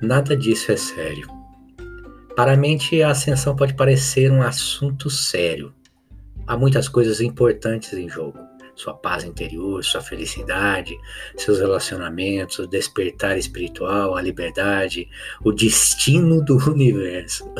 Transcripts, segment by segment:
Nada disso é sério. Para a mente, a ascensão pode parecer um assunto sério. Há muitas coisas importantes em jogo. Sua paz interior, sua felicidade, seus relacionamentos, o despertar espiritual, a liberdade, o destino do universo.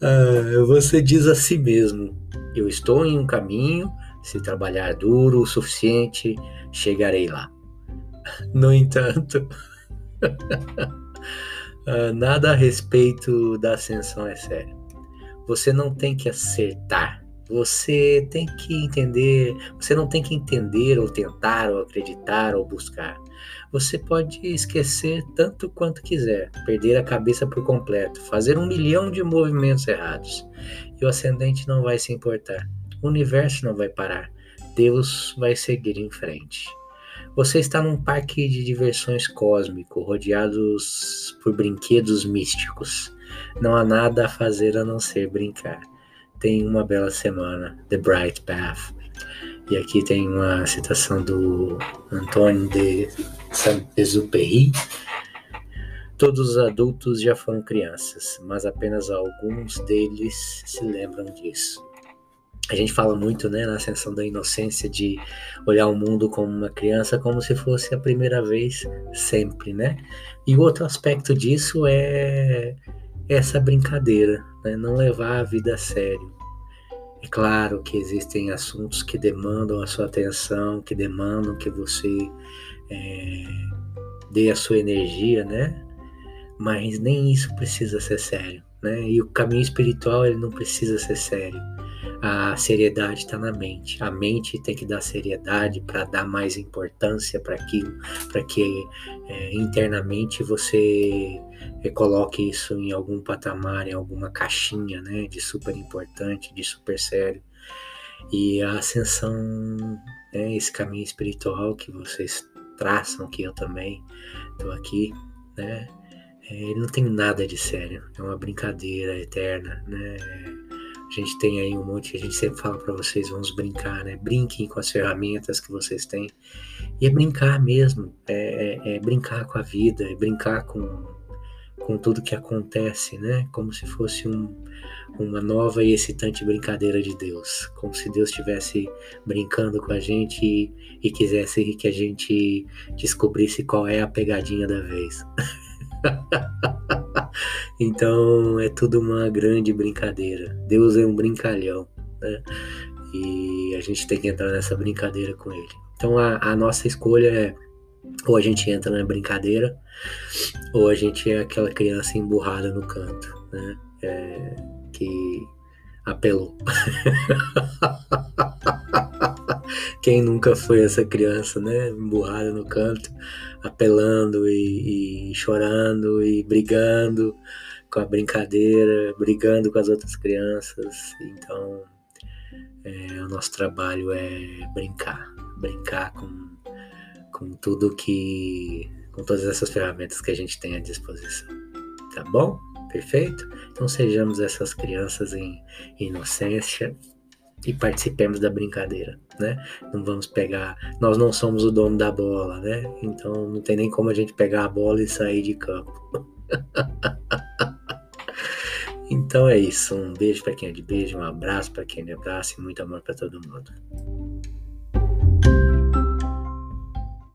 ah, você diz a si mesmo: Eu estou em um caminho, se trabalhar duro o suficiente, chegarei lá. No entanto, ah, nada a respeito da ascensão é sério. Você não tem que acertar. Você tem que entender. Você não tem que entender, ou tentar, ou acreditar, ou buscar. Você pode esquecer tanto quanto quiser, perder a cabeça por completo, fazer um milhão de movimentos errados. E o ascendente não vai se importar. O universo não vai parar. Deus vai seguir em frente. Você está num parque de diversões cósmico, rodeados por brinquedos místicos. Não há nada a fazer a não ser brincar. Tenha uma bela semana. The Bright Path. E aqui tem uma citação do Antônio de Saint-Exupéry. Todos os adultos já foram crianças, mas apenas alguns deles se lembram disso a gente fala muito né, na ascensão da inocência de olhar o mundo como uma criança como se fosse a primeira vez sempre, né? E outro aspecto disso é essa brincadeira, né? não levar a vida a sério. É claro que existem assuntos que demandam a sua atenção, que demandam que você é, dê a sua energia, né? Mas nem isso precisa ser sério, né? E o caminho espiritual ele não precisa ser sério a seriedade está na mente. A mente tem que dar seriedade para dar mais importância para aquilo, para que é, internamente você é, coloque isso em algum patamar, em alguma caixinha, né, de super importante, de super sério. E a ascensão, né, esse caminho espiritual que vocês traçam, que eu também estou aqui, né, é, ele não tem nada de sério, é uma brincadeira eterna, né? A gente tem aí um monte, a gente sempre fala para vocês, vamos brincar, né? Brinquem com as ferramentas que vocês têm. E é brincar mesmo, é, é, é brincar com a vida, é brincar com, com tudo que acontece, né? Como se fosse um, uma nova e excitante brincadeira de Deus. Como se Deus estivesse brincando com a gente e, e quisesse que a gente descobrisse qual é a pegadinha da vez. então é tudo uma grande brincadeira. Deus é um brincalhão, né? E a gente tem que entrar nessa brincadeira com ele. Então a, a nossa escolha é ou a gente entra na brincadeira, ou a gente é aquela criança emburrada no canto, né? É, que apelou. Quem nunca foi essa criança, né? Emburrada no canto, apelando e, chorando e brigando com a brincadeira, brigando com as outras crianças. Então, é, o nosso trabalho é brincar, brincar com, com tudo que, com todas essas ferramentas que a gente tem à disposição. Tá bom? Perfeito? Então sejamos essas crianças em inocência e participemos da brincadeira, né? Não vamos pegar, nós não somos o dono da bola, né? Então não tem nem como a gente pegar a bola e sair de campo. então é isso, um beijo para quem é de beijo, um abraço para quem é de abraço e muito amor para todo mundo.